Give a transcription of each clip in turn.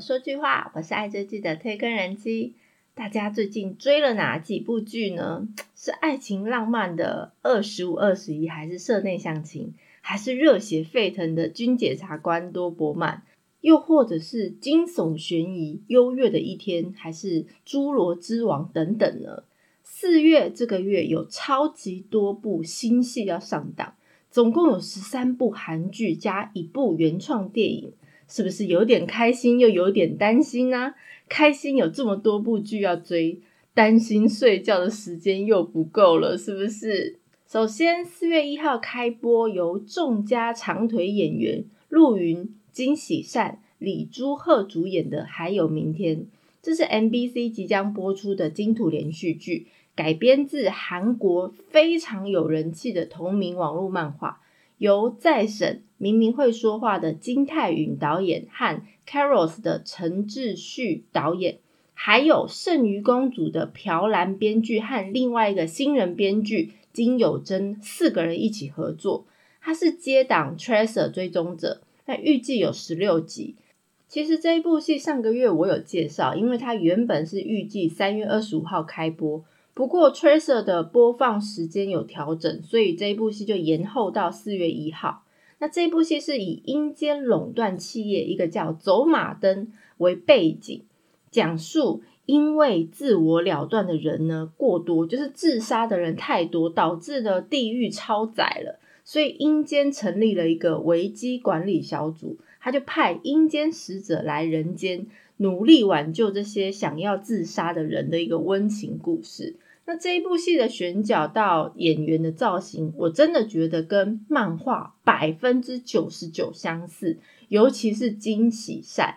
说句话，我是爱追剧的推更人机。大家最近追了哪几部剧呢？是爱情浪漫的《二十五二十一》，还是社内相亲，还是热血沸腾的《军检察官多伯曼》，又或者是惊悚悬疑《优越的一天》，还是《侏罗之王》等等呢？四月这个月有超级多部新戏要上档，总共有十三部韩剧加一部原创电影。是不是有点开心又有点担心呢？开心有这么多部剧要追，担心睡觉的时间又不够了，是不是？首先，四月一号开播，由众家长腿演员陆云、金喜善、李朱赫主演的《还有明天》，这是 MBC 即将播出的金土连续剧，改编自韩国非常有人气的同名网络漫画。由在审明明会说话的金泰允导演和 Carols 的陈志旭导演，还有剩余公主的朴兰编剧和另外一个新人编剧金有贞四个人一起合作。他是接档 Tracer 追踪者，那预计有十六集。其实这一部戏上个月我有介绍，因为它原本是预计三月二十五号开播。不过，Tracer 的播放时间有调整，所以这一部戏就延后到四月一号。那这部戏是以阴间垄断企业一个叫走马灯为背景，讲述因为自我了断的人呢过多，就是自杀的人太多，导致的地狱超载了，所以阴间成立了一个危机管理小组，他就派阴间使者来人间。努力挽救这些想要自杀的人的一个温情故事。那这一部戏的选角到演员的造型，我真的觉得跟漫画百分之九十九相似，尤其是金喜善。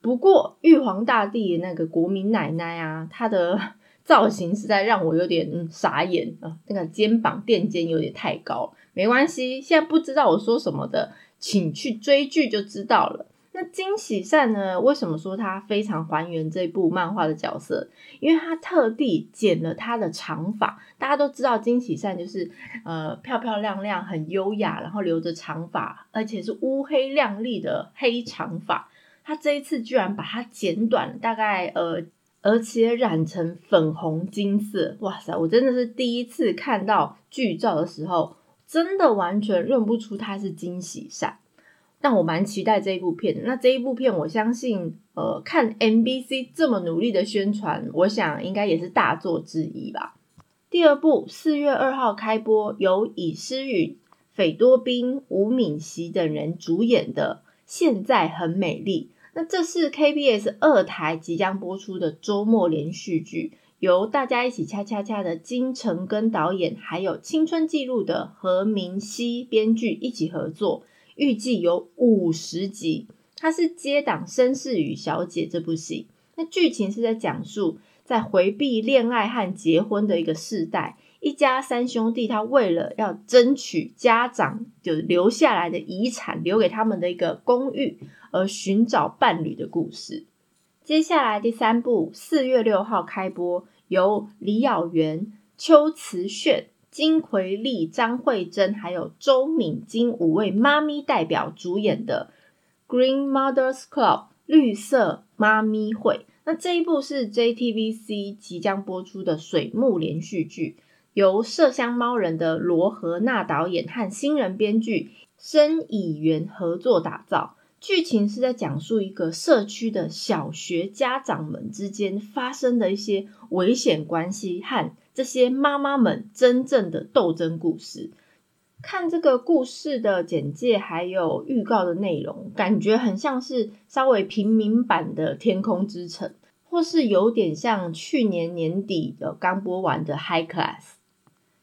不过玉皇大帝那个国民奶奶啊，她的 造型实在让我有点傻眼啊，那个肩膀垫肩有点太高。没关系，现在不知道我说什么的，请去追剧就知道了。那金喜善呢？为什么说他非常还原这部漫画的角色？因为他特地剪了他的长发。大家都知道金喜善就是呃漂漂亮亮、很优雅，然后留着长发，而且是乌黑亮丽的黑长发。他这一次居然把它剪短，大概呃，而且染成粉红金色。哇塞！我真的是第一次看到剧照的时候，真的完全认不出他是金喜善。但我蛮期待这一部片。那这一部片，我相信，呃，看 MBC 这么努力的宣传，我想应该也是大作之一吧。第二部四月二号开播，由以诗允、斐多宾、吴敏熙等人主演的《现在很美丽》。那这是 KBS 二台即将播出的周末连续剧，由大家一起恰恰恰的金城根导演，还有《青春记录》的何明熙编剧一起合作。预计有五十集，它是接档《绅士与小姐》这部戏。那剧情是在讲述，在回避恋爱和结婚的一个世代，一家三兄弟，他为了要争取家长就留下来的遗产，留给他们的一个公寓，而寻找伴侣的故事。接下来第三部，四月六号开播，由李咬元、邱慈炫。金奎利、张慧珍还有周敏金五位妈咪代表主演的《Green Mothers Club》绿色妈咪会。那这一部是 JTBC 即将播出的水木连续剧，由麝香猫人的罗和娜导演和新人编剧申以元合作打造。剧情是在讲述一个社区的小学家长们之间发生的一些危险关系和。这些妈妈们真正的斗争故事，看这个故事的简介还有预告的内容，感觉很像是稍微平民版的《天空之城》，或是有点像去年年底的刚播完的《High Class》。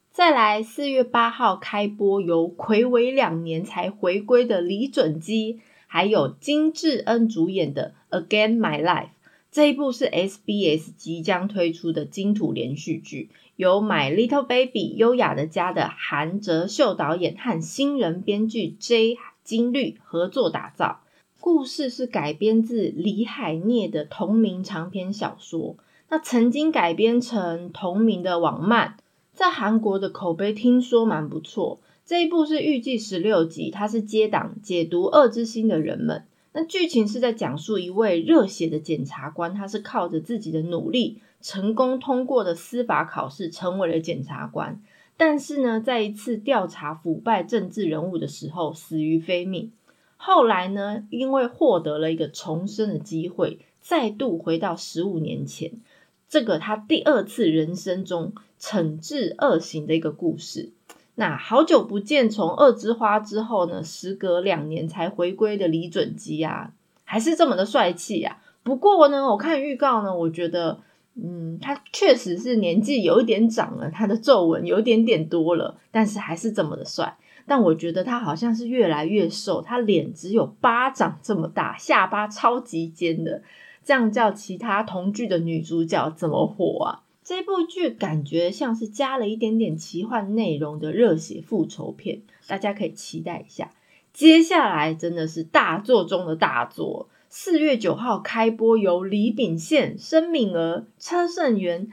再来，四月八号开播，由魁违两年才回归的李准基，还有金智恩主演的《Again My Life》。这一部是 SBS 即将推出的金土连续剧。由《My Little Baby》优雅的家的韩哲秀导演和新人编剧 J 金律合作打造。故事是改编自李海涅的同名长篇小说，那曾经改编成同名的网漫，在韩国的口碑听说蛮不错。这一部是预计十六集，它是接档解读《恶之心》的人们。那剧情是在讲述一位热血的检察官，他是靠着自己的努力，成功通过的司法考试，成为了检察官。但是呢，在一次调查腐败政治人物的时候，死于非命。后来呢，因为获得了一个重生的机会，再度回到十五年前，这个他第二次人生中惩治恶行的一个故事。那好久不见，从《二之花》之后呢，时隔两年才回归的李准基啊，还是这么的帅气啊。不过呢，我看预告呢，我觉得。嗯，他确实是年纪有一点长了，他的皱纹有一点点多了，但是还是这么的帅。但我觉得他好像是越来越瘦，他脸只有巴掌这么大，下巴超级尖的，这样叫其他同剧的女主角怎么火啊？这部剧感觉像是加了一点点奇幻内容的热血复仇片，大家可以期待一下。接下来真的是大作中的大作。四月九号开播，由李秉宪、申敏儿、车胜元、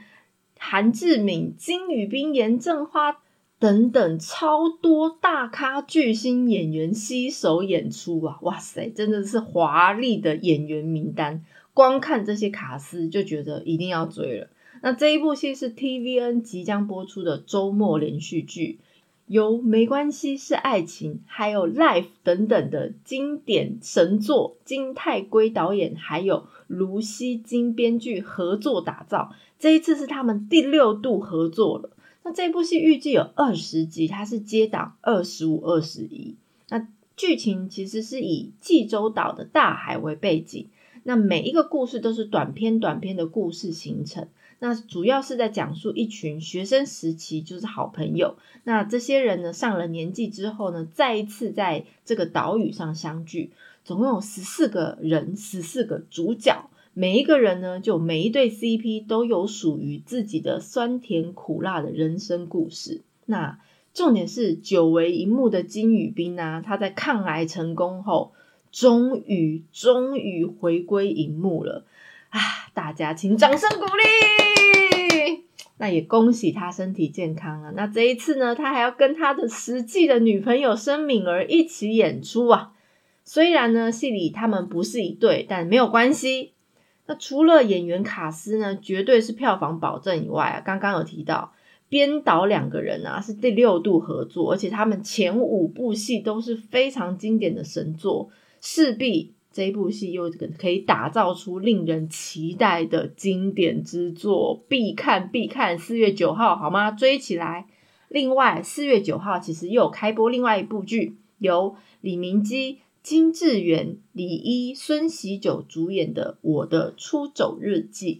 韩志敏、金宇彬、严正花等等超多大咖巨星演员携手演出啊！哇塞，真的是华丽的演员名单，光看这些卡司就觉得一定要追了。那这一部戏是 TVN 即将播出的周末连续剧。由没关系是爱情，还有 Life 等等的经典神作，金泰圭导演还有卢锡金编剧合作打造。这一次是他们第六度合作了。那这部戏预计有二十集，它是接档二十五、二十一。那剧情其实是以济州岛的大海为背景，那每一个故事都是短篇短篇的故事形成。那主要是在讲述一群学生时期就是好朋友，那这些人呢上了年纪之后呢，再一次在这个岛屿上相聚，总共有十四个人，十四个主角，每一个人呢就每一对 CP 都有属于自己的酸甜苦辣的人生故事。那重点是久违一幕的金宇彬啊，他在抗癌成功后，终于终于回归荧幕了啊！大家请掌声鼓励。那也恭喜他身体健康了。那这一次呢，他还要跟他的实际的女朋友申敏儿一起演出啊。虽然呢，戏里他们不是一对，但没有关系。那除了演员卡斯呢，绝对是票房保证以外啊，刚刚有提到编导两个人啊，是第六度合作，而且他们前五部戏都是非常经典的神作，势必。这部戏又可以打造出令人期待的经典之作，必看必看！四月九号好吗？追起来！另外，四月九号其实又开播另外一部剧，由李明基、金智媛、李一、孙喜九主演的《我的出走日记》。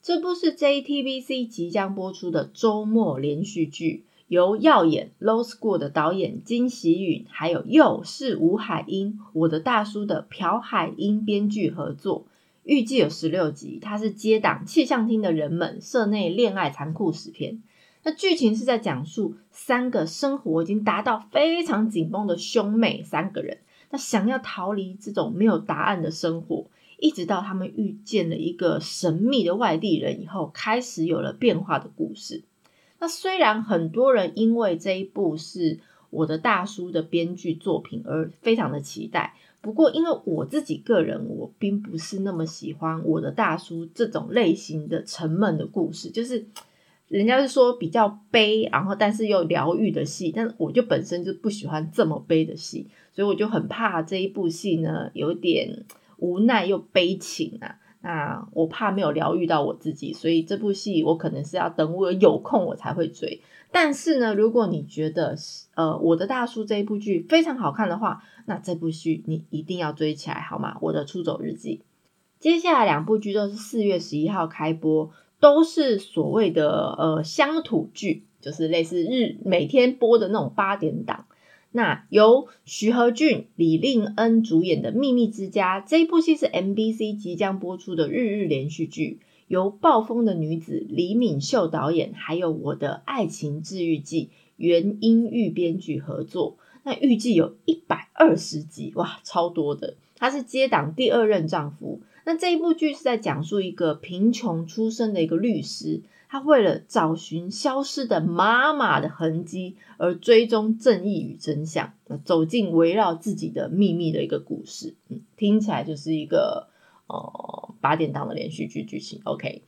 这部是 JTBC 即将播出的周末连续剧。由耀眼 Low School 的导演金喜允，还有又是吴海英，我的大叔的朴海英编剧合作，预计有十六集。它是接档气象厅的人们社内恋爱残酷史片。那剧情是在讲述三个生活已经达到非常紧绷的兄妹三个人，那想要逃离这种没有答案的生活，一直到他们遇见了一个神秘的外地人以后，开始有了变化的故事。那虽然很多人因为这一部是我的大叔的编剧作品而非常的期待，不过因为我自己个人我并不是那么喜欢我的大叔这种类型的沉闷的故事，就是人家是说比较悲，然后但是又疗愈的戏，但我就本身就不喜欢这么悲的戏，所以我就很怕这一部戏呢有点无奈又悲情啊。那我怕没有疗愈到我自己，所以这部戏我可能是要等我有空我才会追。但是呢，如果你觉得呃我的大叔这一部剧非常好看的话，那这部剧你一定要追起来好吗？我的出走日记，接下来两部剧都是四月十一号开播，都是所谓的呃乡土剧，就是类似日每天播的那种八点档。那由徐和俊、李令恩主演的《秘密之家》这一部戏是 MBC 即将播出的日日连续剧，由暴风的女子李敏秀导演，还有我的爱情治愈剂袁英玉编剧合作。那预计有一百二十集，哇，超多的！她是接档第二任丈夫。那这一部剧是在讲述一个贫穷出身的一个律师，他为了找寻消失的妈妈的痕迹而追踪正义与真相，走进围绕自己的秘密的一个故事。嗯，听起来就是一个呃八点档的连续剧剧情。OK，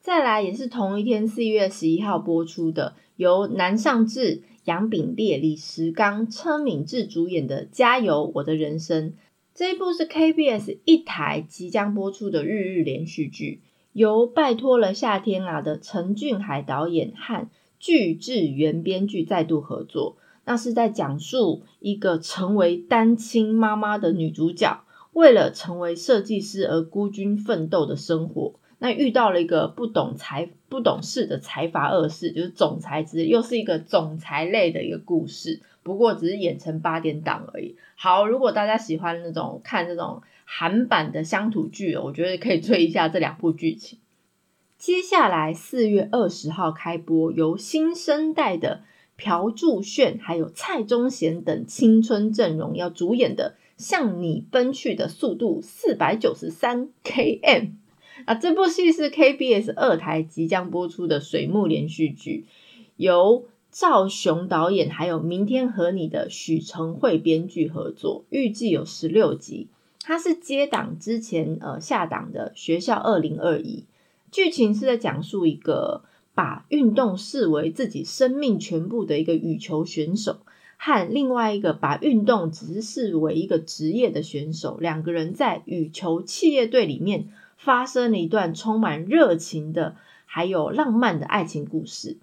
再来也是同一天四月十一号播出的，由南尚志、杨炳烈、李石刚、车敏智主演的《加油我的人生》。这一部是 KBS 一台即将播出的日日连续剧，由拜托了夏天啊的陈俊海导演和巨智原编剧再度合作。那是在讲述一个成为单亲妈妈的女主角，为了成为设计师而孤军奋斗的生活。那遇到了一个不懂财、不懂事的财阀二世，就是总裁之，又是一个总裁类的一个故事。不过只是演成八点档而已。好，如果大家喜欢那种看这种韩版的乡土剧，我觉得可以追一下这两部剧情。接下来四月二十号开播，由新生代的朴柱炫还有蔡宗贤等青春阵容要主演的《向你奔去的速度四百九十三 km》啊，这部戏是 KBS 二台即将播出的水木连续剧，由。赵雄导演还有明天和你的许成慧编剧合作，预计有十六集。它是接档之前呃下档的学校二零二一，剧情是在讲述一个把运动视为自己生命全部的一个羽球选手，和另外一个把运动只是视为一个职业的选手，两个人在羽球企业队里面发生了一段充满热情的还有浪漫的爱情故事。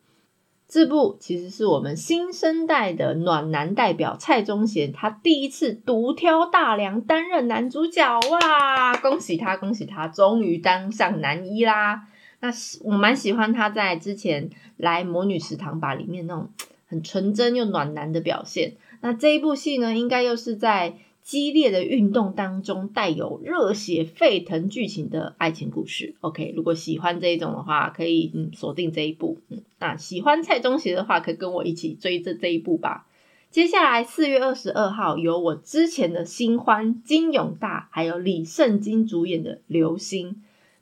这部其实是我们新生代的暖男代表蔡宗贤，他第一次独挑大梁担任男主角哇！恭喜他，恭喜他，终于当上男一啦！那我蛮喜欢他在之前来《魔女食堂吧》里面那种很纯真又暖男的表现。那这一部戏呢，应该又是在。激烈的运动当中带有热血沸腾剧情的爱情故事，OK，如果喜欢这一种的话，可以嗯锁定这一部。嗯，那喜欢蔡宗协的话，可以跟我一起追这这一部吧。接下来四月二十二号，由我之前的新欢金永大还有李圣经主演的《流星》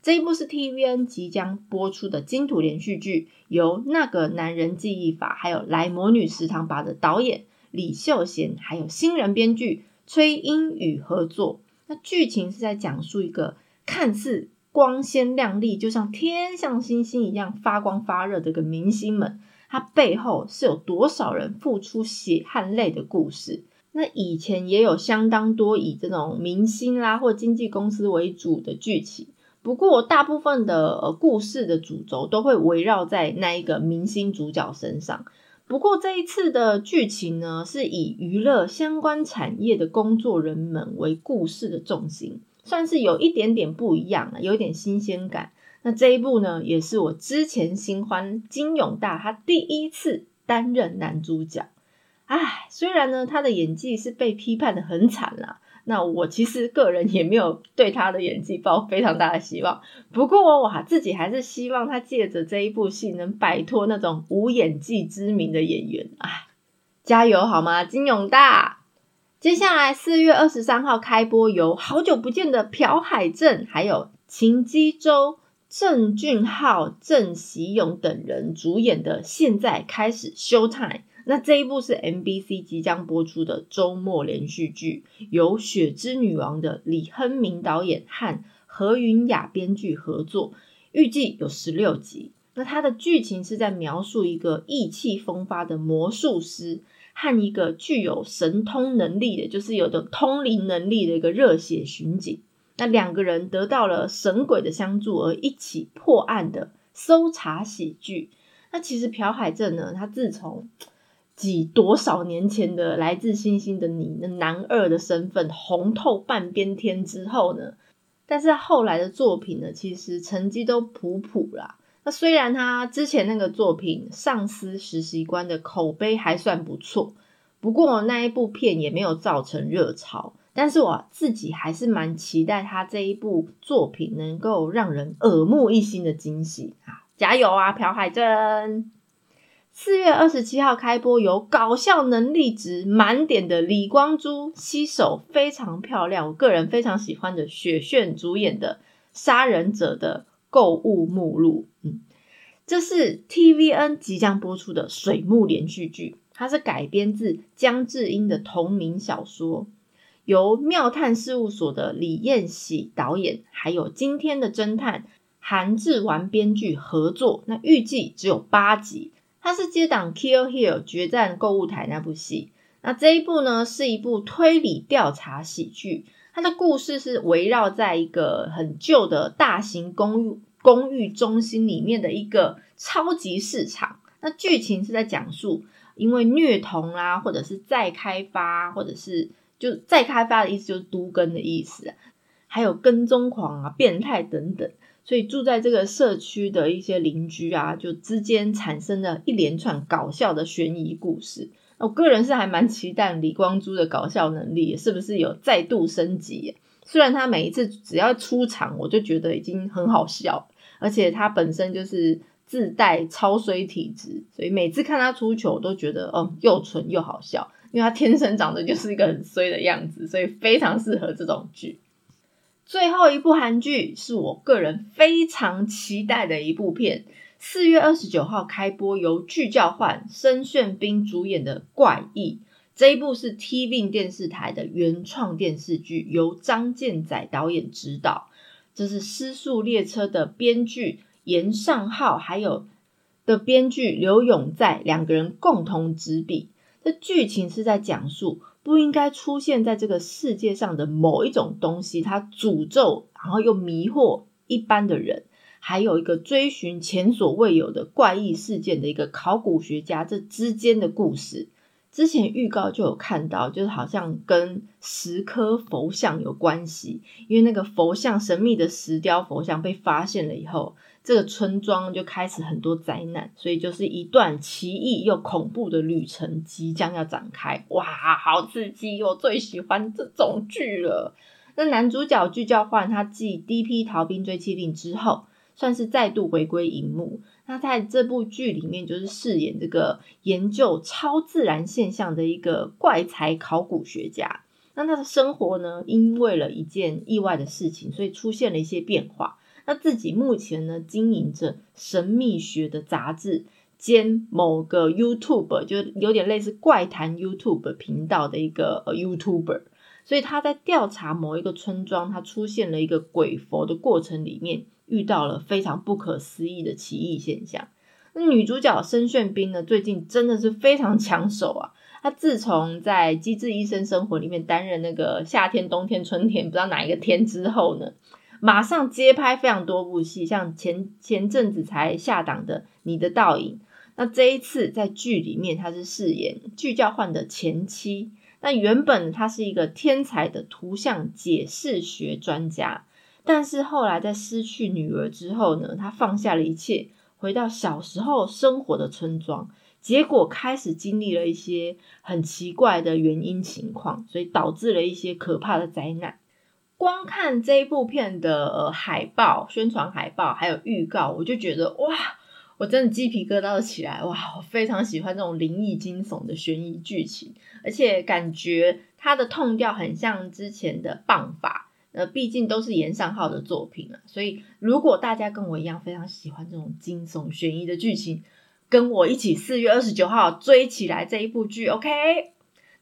这一部是 TVN 即将播出的金土连续剧，由那个男人记忆法还有来魔女食堂吧的导演李秀贤还有新人编剧。崔英宇合作，那剧情是在讲述一个看似光鲜亮丽，就像天上星星一样发光发热的个明星们，他背后是有多少人付出血汗泪的故事。那以前也有相当多以这种明星啦或经纪公司为主的剧情，不过大部分的故事的主轴都会围绕在那一个明星主角身上。不过这一次的剧情呢，是以娱乐相关产业的工作人们为故事的重心，算是有一点点不一样了，有点新鲜感。那这一部呢，也是我之前新欢金永大他第一次担任男主角。唉，虽然呢，他的演技是被批判的很惨啦。那我其实个人也没有对他的演技抱非常大的希望，不过我自己还是希望他借着这一部戏能摆脱那种无演技之名的演员啊！加油好吗，金永大？接下来四月二十三号开播，由好久不见的朴海镇、还有秦基周、郑俊浩、郑喜勇等人主演的《现在开始 Show Time》。那这一部是 MBC 即将播出的周末连续剧，由《雪之女王》的李亨明导演和何云雅编剧合作，预计有十六集。那它的剧情是在描述一个意气风发的魔术师和一个具有神通能力的，就是有的通灵能力的一个热血巡警。那两个人得到了神鬼的相助，而一起破案的搜查喜剧。那其实朴海镇呢，他自从几多少年前的来自星星的你，那男二的身份红透半边天之后呢？但是后来的作品呢，其实成绩都普普啦。那虽然他之前那个作品《上司实习官》的口碑还算不错，不过那一部片也没有造成热潮。但是我自己还是蛮期待他这一部作品能够让人耳目一新的惊喜啊！加油啊，朴海镇！四月二十七号开播，由搞笑能力值满点的李光洙携手非常漂亮，我个人非常喜欢的雪炫主演的《杀人者的购物目录》。嗯，这是 TVN 即将播出的水木连续剧，它是改编自江志英的同名小说，由妙探事务所的李彦喜导演，还有今天的侦探韩志完编剧合作。那预计只有八集。它是接档《Kill Hill》决战购物台那部戏。那这一部呢，是一部推理调查喜剧。它的故事是围绕在一个很旧的大型公寓公寓中心里面的一个超级市场。那剧情是在讲述，因为虐童啊，或者是再开发，或者是就再开发的意思就是都更的意思，还有跟踪狂啊、变态等等。所以住在这个社区的一些邻居啊，就之间产生了一连串搞笑的悬疑故事。我个人是还蛮期待李光洙的搞笑能力是不是有再度升级。虽然他每一次只要出场，我就觉得已经很好笑，而且他本身就是自带超衰体质，所以每次看他出糗都觉得哦又蠢又好笑，因为他天生长得就是一个很衰的样子，所以非常适合这种剧。最后一部韩剧是我个人非常期待的一部片，四月二十九号开播，由剧教焕申炫彬主演的《怪异》这一部是 TVN 电视台的原创电视剧，由张建载导演执导。这是《失速列车》的编剧严尚浩，还有的编剧刘永在两个人共同执笔。这剧情是在讲述。不应该出现在这个世界上的某一种东西，它诅咒，然后又迷惑一般的人，还有一个追寻前所未有的怪异事件的一个考古学家，这之间的故事。之前预告就有看到，就是好像跟十颗佛像有关系，因为那个佛像神秘的石雕佛像被发现了以后。这个村庄就开始很多灾难，所以就是一段奇异又恐怖的旅程即将要展开。哇，好刺激！我最喜欢这种剧了。那男主角具教焕，他继《D.P. 逃兵追妻令》之后，算是再度回归荧幕。那在这部剧里面，就是饰演这个研究超自然现象的一个怪才考古学家。那他的生活呢，因为了一件意外的事情，所以出现了一些变化。那自己目前呢，经营着神秘学的杂志兼某个 YouTube，就有点类似怪谈 YouTube 频道的一个 YouTuber，所以他在调查某一个村庄，他出现了一个鬼佛的过程里面，遇到了非常不可思议的奇异现象。那女主角申炫彬呢，最近真的是非常抢手啊！她自从在《机智医生生活》里面担任那个夏天、冬天、春天，不知道哪一个天之后呢？马上接拍非常多部戏，像前前阵子才下档的《你的倒影》，那这一次在剧里面她是饰演剧教换的前妻。那原本她是一个天才的图像解释学专家，但是后来在失去女儿之后呢，他放下了一切，回到小时候生活的村庄，结果开始经历了一些很奇怪的原因情况，所以导致了一些可怕的灾难。光看这一部片的海报、宣传海报还有预告，我就觉得哇，我真的鸡皮疙瘩起来哇！我非常喜欢这种灵异惊悚的悬疑剧情，而且感觉它的痛调很像之前的《棒法》，呃，毕竟都是严尚浩的作品啊，所以如果大家跟我一样非常喜欢这种惊悚悬疑的剧情，跟我一起四月二十九号追起来这一部剧，OK？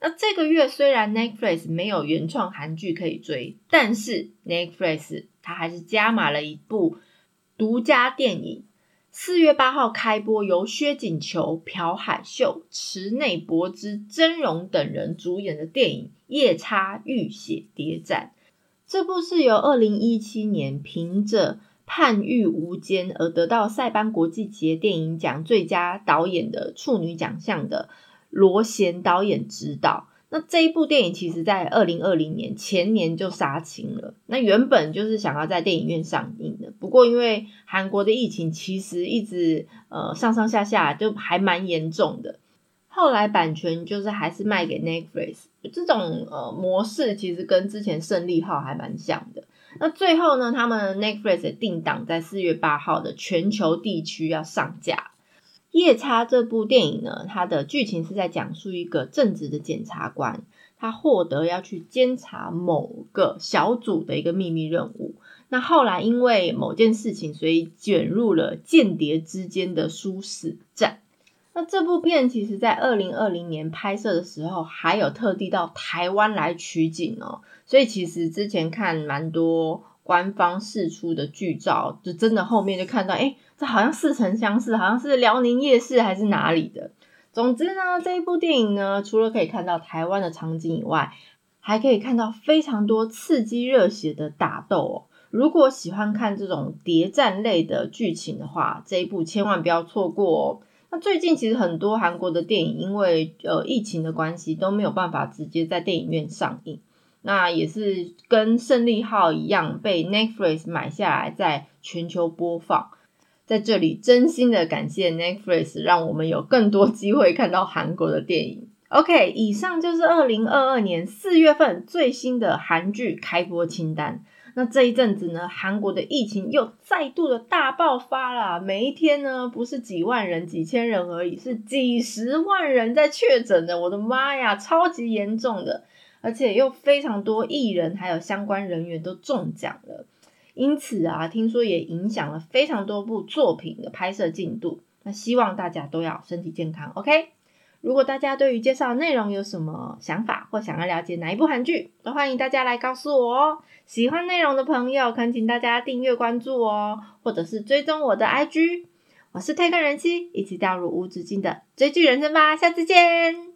那这个月虽然 Netflix 没有原创韩剧可以追，但是 Netflix 它还是加码了一部独家电影。四月八号开播，由薛景求、朴海秀、池内博之、真荣等人主演的电影《夜叉浴血谍战》。这部是由二零一七年凭着《判狱无间》而得到塞班国际节电影奖最佳导演的处女奖项的。罗贤导演执导，那这一部电影其实在二零二零年前年就杀青了。那原本就是想要在电影院上映的，不过因为韩国的疫情其实一直呃上上下下，就还蛮严重的。后来版权就是还是卖给 Netflix，这种呃模式其实跟之前胜利号还蛮像的。那最后呢，他们 Netflix 定档在四月八号的全球地区要上架。夜叉这部电影呢，它的剧情是在讲述一个正直的检察官，他获得要去监察某个小组的一个秘密任务。那后来因为某件事情，所以卷入了间谍之间的殊死战。那这部片其实，在二零二零年拍摄的时候，还有特地到台湾来取景哦。所以其实之前看蛮多官方释出的剧照，就真的后面就看到，哎，这好像似曾相识，好像是辽宁夜市还是哪里的。总之呢，这一部电影呢，除了可以看到台湾的场景以外，还可以看到非常多刺激热血的打斗哦。如果喜欢看这种谍战类的剧情的话，这一部千万不要错过哦。那最近其实很多韩国的电影因为呃疫情的关系都没有办法直接在电影院上映，那也是跟胜利号一样被 Netflix 买下来在全球播放。在这里真心的感谢 Netflix，让我们有更多机会看到韩国的电影。OK，以上就是二零二二年四月份最新的韩剧开播清单。那这一阵子呢，韩国的疫情又再度的大爆发了。每一天呢，不是几万人、几千人而已，是几十万人在确诊的。我的妈呀，超级严重的，而且又非常多艺人还有相关人员都中奖了。因此啊，听说也影响了非常多部作品的拍摄进度。那希望大家都要身体健康，OK？如果大家对于介绍内容有什么想法，或想要了解哪一部韩剧，都欢迎大家来告诉我哦。喜欢内容的朋友，恳请大家订阅关注哦，或者是追踪我的 IG。我是推更人妻，一起掉入无止境的追剧人生吧。下次见。